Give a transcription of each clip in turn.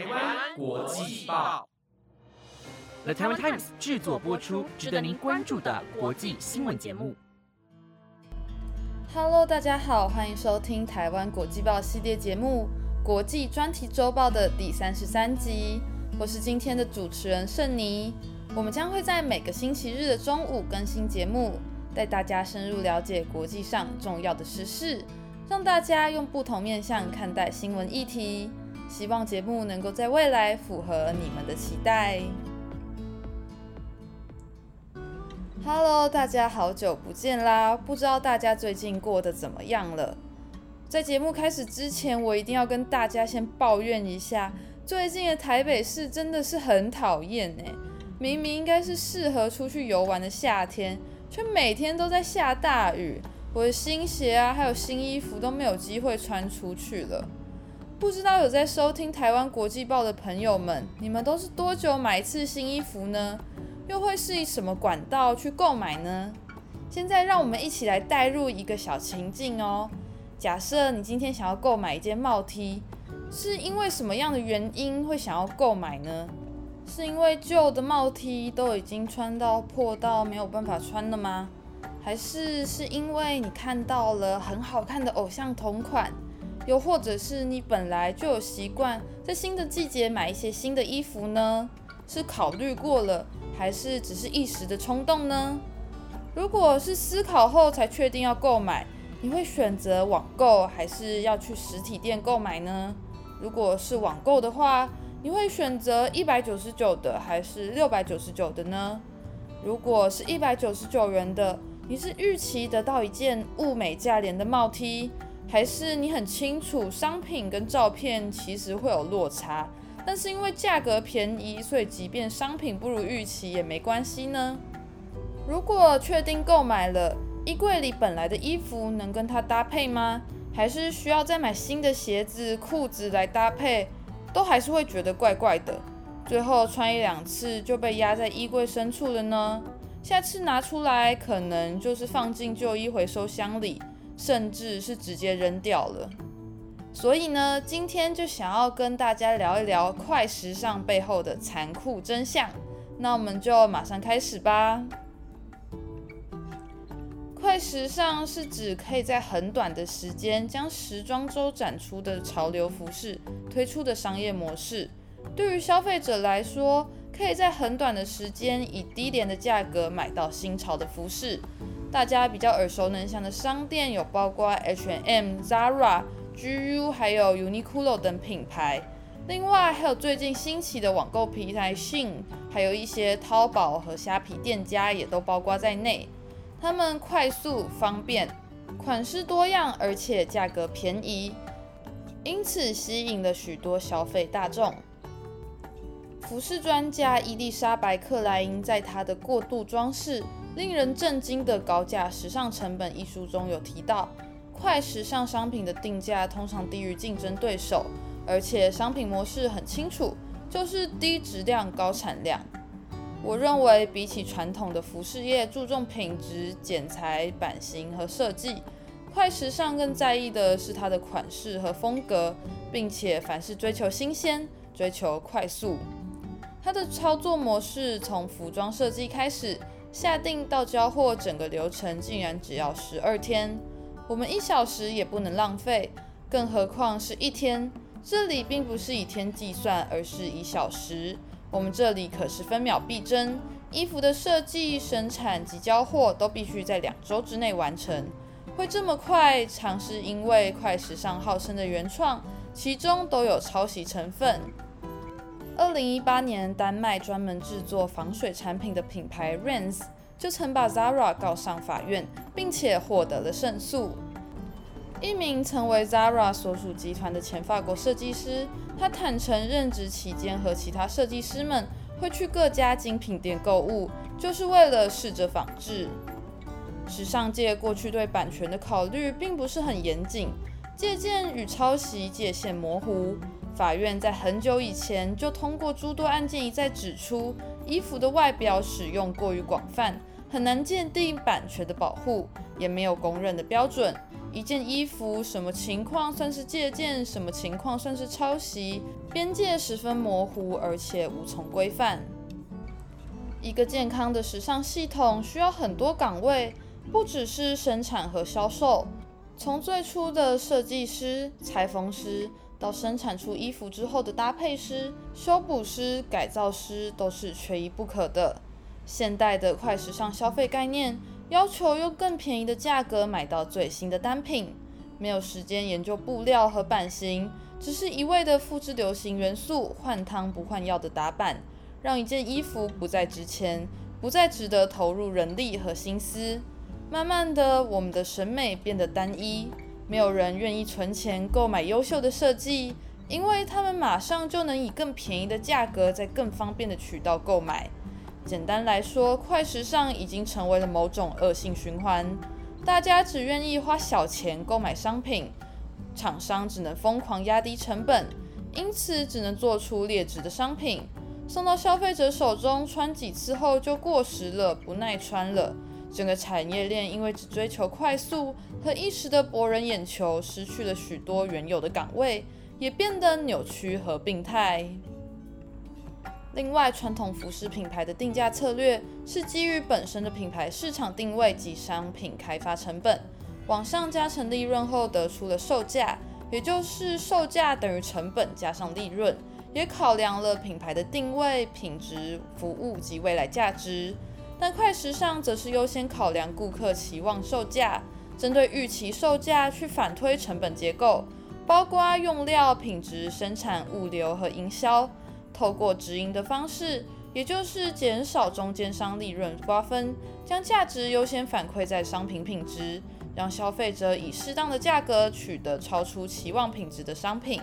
台湾国际报，The Taiwan Times 制作播出，值得您关注的国际新闻节目。Hello，大家好，欢迎收听台湾国际报系列节目《国际专题周报》的第三十三集。我是今天的主持人盛妮。我们将会在每个星期日的中午更新节目，带大家深入了解国际上重要的时事，让大家用不同面向看待新闻议题。希望节目能够在未来符合你们的期待。Hello，大家好久不见啦！不知道大家最近过得怎么样了？在节目开始之前，我一定要跟大家先抱怨一下，最近的台北市真的是很讨厌哎！明明应该是适合出去游玩的夏天，却每天都在下大雨，我的新鞋啊，还有新衣服都没有机会穿出去了。不知道有在收听台湾国际报的朋友们，你们都是多久买一次新衣服呢？又会是以什么管道去购买呢？现在让我们一起来带入一个小情境哦。假设你今天想要购买一件帽 T，是因为什么样的原因会想要购买呢？是因为旧的帽 T 都已经穿到破到没有办法穿了吗？还是是因为你看到了很好看的偶像同款？又或者是你本来就有习惯在新的季节买一些新的衣服呢？是考虑过了，还是只是一时的冲动呢？如果是思考后才确定要购买，你会选择网购还是要去实体店购买呢？如果是网购的话，你会选择一百九十九的还是六百九十九的呢？如果是一百九十九元的，你是预期得到一件物美价廉的帽 T？还是你很清楚商品跟照片其实会有落差，但是因为价格便宜，所以即便商品不如预期也没关系呢？如果确定购买了，衣柜里本来的衣服能跟它搭配吗？还是需要再买新的鞋子、裤子来搭配？都还是会觉得怪怪的。最后穿一两次就被压在衣柜深处了呢？下次拿出来可能就是放进旧衣回收箱里。甚至是直接扔掉了。所以呢，今天就想要跟大家聊一聊快时尚背后的残酷真相。那我们就马上开始吧。快时尚是指可以在很短的时间将时装周展出的潮流服饰推出的商业模式。对于消费者来说，可以在很短的时间以低廉的价格买到新潮的服饰。大家比较耳熟能详的商店有包括 H&M、Zara、GU，还有 Uniqlo 等品牌。另外还有最近兴起的网购平台 Shein，还有一些淘宝和虾皮店家也都包括在内。他们快速、方便，款式多样，而且价格便宜，因此吸引了许多消费大众。服饰专家伊丽莎白克莱因在她的过度装饰。令人震惊的高价时尚成本一书中有提到，快时尚商品的定价通常低于竞争对手，而且商品模式很清楚，就是低质量高产量。我认为比起传统的服饰业注重品质、剪裁、版型和设计，快时尚更在意的是它的款式和风格，并且凡事追求新鲜、追求快速。它的操作模式从服装设计开始。下定到交货，整个流程竟然只要十二天。我们一小时也不能浪费，更何况是一天。这里并不是以天计算，而是以小时。我们这里可是分秒必争，衣服的设计、生产及交货都必须在两周之内完成。会这么快，常是因为快时尚号称的原创，其中都有抄袭成分。二零一八年，丹麦专门制作防水产品的品牌 Rens 就曾把 Zara 告上法院，并且获得了胜诉。一名曾为 Zara 所属集团的前法国设计师，他坦诚任职期间和其他设计师们会去各家精品店购物，就是为了试着仿制。时尚界过去对版权的考虑并不是很严谨，借鉴与抄袭界限模糊。法院在很久以前就通过诸多案件一再指出，衣服的外表使用过于广泛，很难鉴定版权的保护，也没有公认的标准。一件衣服什么情况算是借鉴，什么情况算是抄袭，边界十分模糊，而且无从规范。一个健康的时尚系统需要很多岗位，不只是生产和销售。从最初的设计师、裁缝师，到生产出衣服之后的搭配师、修补师、改造师，都是缺一不可的。现代的快时尚消费概念。要求用更便宜的价格买到最新的单品，没有时间研究布料和版型，只是一味的复制流行元素，换汤不换药的打版，让一件衣服不再值钱，不再值得投入人力和心思。慢慢的，我们的审美变得单一，没有人愿意存钱购买优秀的设计，因为他们马上就能以更便宜的价格，在更方便的渠道购买。简单来说，快时尚已经成为了某种恶性循环。大家只愿意花小钱购买商品，厂商只能疯狂压低成本，因此只能做出劣质的商品，送到消费者手中，穿几次后就过时了，不耐穿了。整个产业链因为只追求快速和一时的博人眼球，失去了许多原有的岗位，也变得扭曲和病态。另外，传统服饰品牌的定价策略是基于本身的品牌市场定位及商品开发成本，往上加成利润后得出了售价，也就是售价等于成本加上利润，也考量了品牌的定位、品质、服务及未来价值。但快时尚则是优先考量顾客期望售价，针对预期售价去反推成本结构，包括用料、品质、生产、物流和营销。透过直营的方式，也就是减少中间商利润瓜分，将价值优先反馈在商品品质，让消费者以适当的价格取得超出期望品质的商品。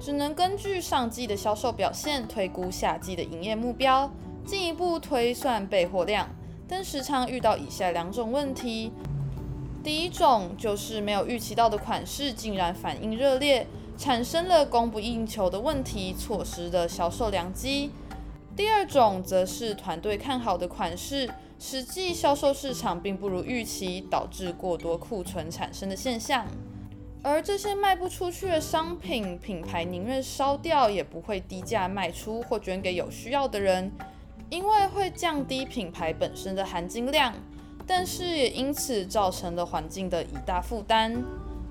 只能根据上季的销售表现推估下季的营业目标，进一步推算备货量，但时常遇到以下两种问题：第一种就是没有预期到的款式竟然反应热烈。产生了供不应求的问题，错失了销售良机。第二种则是团队看好的款式，实际销售市场并不如预期，导致过多库存产生的现象。而这些卖不出去的商品，品牌宁愿烧掉，也不会低价卖出或捐给有需要的人，因为会降低品牌本身的含金量，但是也因此造成了环境的一大负担。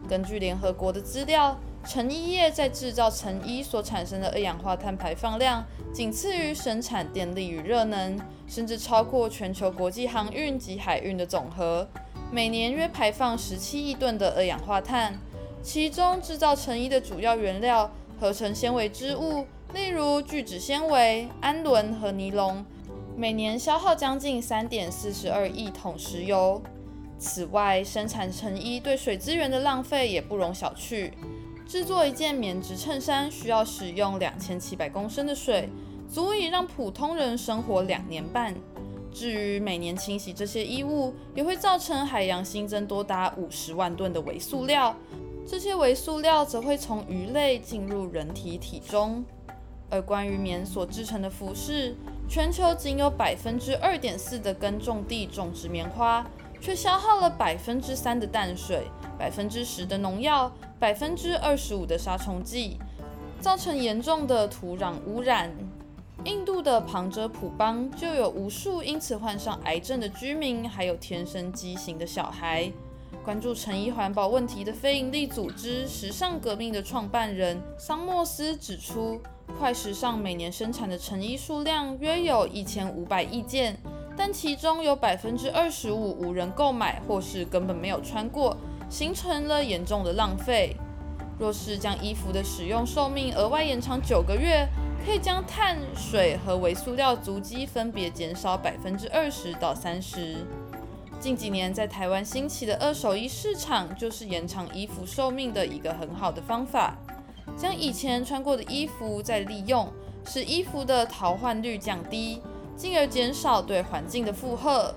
根据联合国的资料。成衣业在制造成衣所产生的二氧化碳排放量，仅次于生产电力与热能，甚至超过全球国际航运及海运的总和，每年约排放十七亿吨的二氧化碳。其中，制造成衣的主要原料合成纤维织物，例如聚酯纤维、氨纶和尼龙，每年消耗将近三点四十二亿桶石油。此外，生产成衣对水资源的浪费也不容小觑。制作一件棉质衬衫需要使用两千七百公升的水，足以让普通人生活两年半。至于每年清洗这些衣物，也会造成海洋新增多达五十万吨的微塑料。这些微塑料则会从鱼类进入人体体中。而关于棉所制成的服饰，全球仅有百分之二点四的耕种地种植棉花，却消耗了百分之三的淡水，百分之十的农药。百分之二十五的杀虫剂，造成严重的土壤污染。印度的旁遮普邦就有无数因此患上癌症的居民，还有天生畸形的小孩。关注成衣环保问题的非营利组织“时尚革命”的创办人桑莫斯指出，快时尚每年生产的成衣数量约有一千五百亿件，但其中有百分之二十五无人购买，或是根本没有穿过。形成了严重的浪费。若是将衣服的使用寿命额外延长九个月，可以将碳、水和微塑料足迹分别减少百分之二十到三十。近几年在台湾兴起的二手衣市场，就是延长衣服寿命的一个很好的方法。将以前穿过的衣服再利用，使衣服的淘换率降低，进而减少对环境的负荷。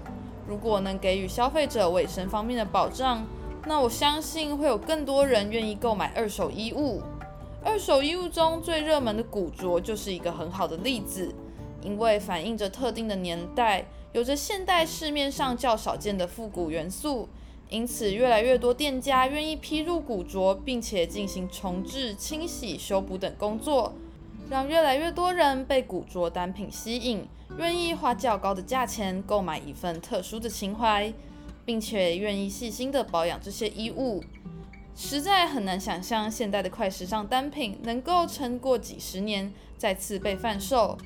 如果能给予消费者卫生方面的保障，那我相信会有更多人愿意购买二手衣物。二手衣物中最热门的古着就是一个很好的例子，因为反映着特定的年代，有着现代市面上较少见的复古元素，因此越来越多店家愿意批入古着，并且进行重置、清洗、修补等工作，让越来越多人被古着单品吸引，愿意花较高的价钱购买一份特殊的情怀，并且愿意细心的保养这些衣物。实在很难想象现代的快时尚单品能够撑过几十年再次被贩售，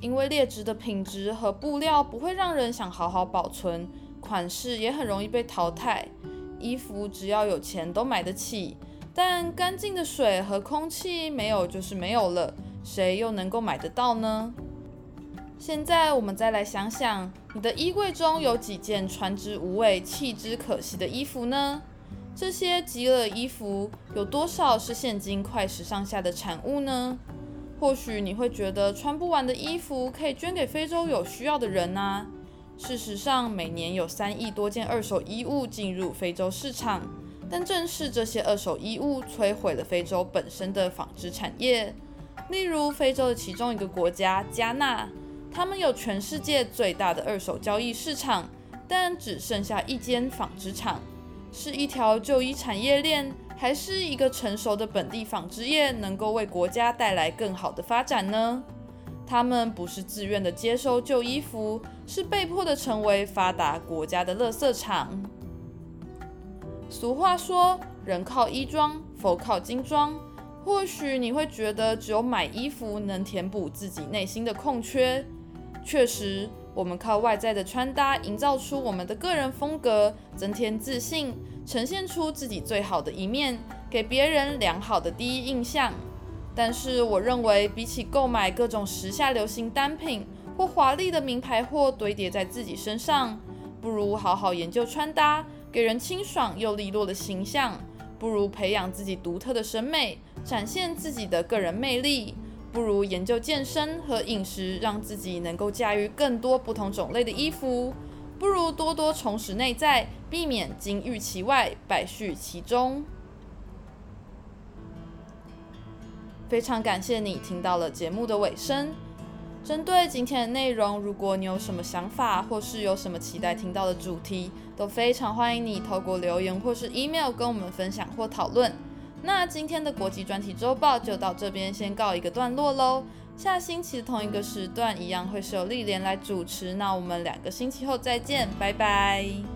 因为劣质的品质和布料不会让人想好好保存，款式也很容易被淘汰。衣服只要有钱都买得起，但干净的水和空气没有就是没有了，谁又能够买得到呢？现在我们再来想想，你的衣柜中有几件穿之无味、弃之可惜的衣服呢？这些极恶衣服有多少是现今快时尚下的产物呢？或许你会觉得穿不完的衣服可以捐给非洲有需要的人啊。事实上，每年有三亿多件二手衣物进入非洲市场，但正是这些二手衣物摧毁了非洲本身的纺织产业。例如，非洲的其中一个国家加纳，他们有全世界最大的二手交易市场，但只剩下一间纺织厂。是一条旧衣产业链，还是一个成熟的本地纺织业能够为国家带来更好的发展呢？他们不是自愿的接收旧衣服，是被迫的成为发达国家的垃圾场。俗话说：“人靠衣装，佛靠金装。”或许你会觉得只有买衣服能填补自己内心的空缺。确实。我们靠外在的穿搭营造出我们的个人风格，增添自信，呈现出自己最好的一面，给别人良好的第一印象。但是，我认为比起购买各种时下流行单品或华丽的名牌货堆叠在自己身上，不如好好研究穿搭，给人清爽又利落的形象；不如培养自己独特的审美，展现自己的个人魅力。不如研究健身和饮食，让自己能够驾驭更多不同种类的衣服；不如多多重拾内在，避免金玉其外，败絮其中。非常感谢你听到了节目的尾声。针对今天的内容，如果你有什么想法，或是有什么期待听到的主题，都非常欢迎你透过留言或是 email 跟我们分享或讨论。那今天的国际专题周报就到这边先告一个段落喽。下星期的同一个时段一样会是由丽莲来主持。那我们两个星期后再见，拜拜。